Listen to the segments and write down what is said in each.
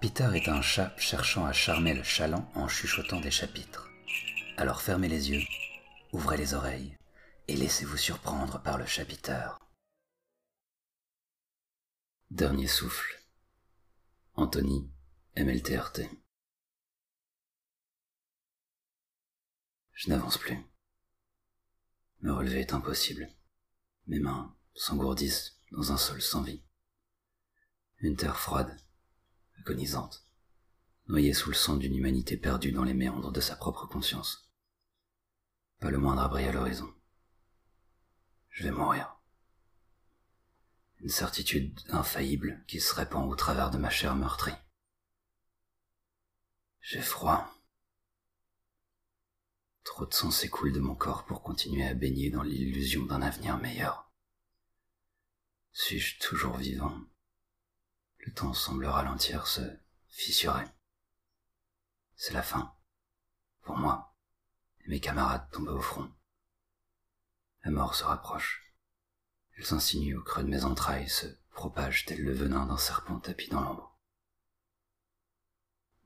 Peter est un chat cherchant à charmer le chaland en chuchotant des chapitres. Alors fermez les yeux, ouvrez les oreilles et laissez-vous surprendre par le chapiteur. Dernier souffle. Anthony, MLTRT. Je n'avance plus. Me relever est impossible. Mes mains s'engourdissent dans un sol sans vie. Une terre froide, agonisante, noyée sous le sang d'une humanité perdue dans les méandres de sa propre conscience. Pas le moindre abri à l'horizon. Je vais mourir. Une certitude infaillible qui se répand au travers de ma chair meurtrie. J'ai froid. Trop de sang s'écoule de mon corps pour continuer à baigner dans l'illusion d'un avenir meilleur. Suis-je toujours vivant? Le temps semble ralentir, se fissurer. C'est la fin. Pour moi. Mes camarades tombés au front. La mort se rapproche. Elle s'insinue au creux de mes entrailles, se propage tel le venin d'un serpent tapis dans l'ombre.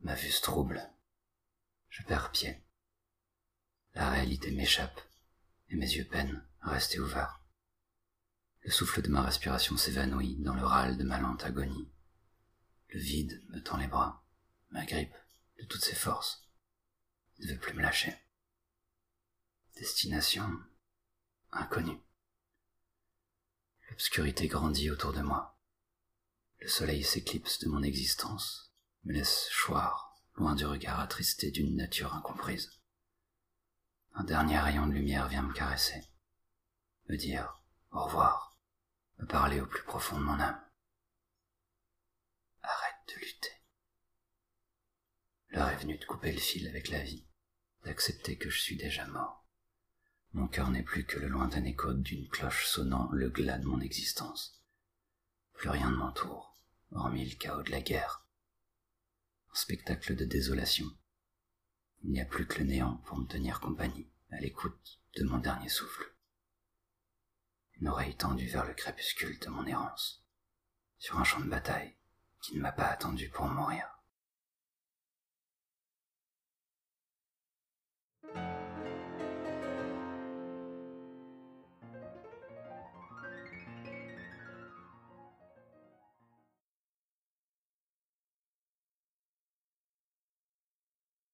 Ma vue se trouble. Je perds pied. La réalité m'échappe, et mes yeux peinent à rester ouverts. Le souffle de ma respiration s'évanouit dans le râle de ma lente agonie. Le vide me tend les bras, m'agrippe de toutes ses forces, ne veut plus me lâcher. Destination inconnue. L'obscurité grandit autour de moi. Le soleil s'éclipse de mon existence, me laisse choir, loin du regard attristé d'une nature incomprise. Un dernier rayon de lumière vient me caresser, me dire au revoir, me parler au plus profond de mon âme. Arrête de lutter. L'heure est venue de couper le fil avec la vie, d'accepter que je suis déjà mort. Mon cœur n'est plus que le lointain écho d'une cloche sonnant le glas de mon existence. Plus rien ne m'entoure, hormis le chaos de la guerre. Un spectacle de désolation, il n'y a plus que le néant pour me tenir compagnie, à l'écoute de mon dernier souffle. Une oreille tendue vers le crépuscule de mon errance, sur un champ de bataille qui ne m'a pas attendu pour mourir.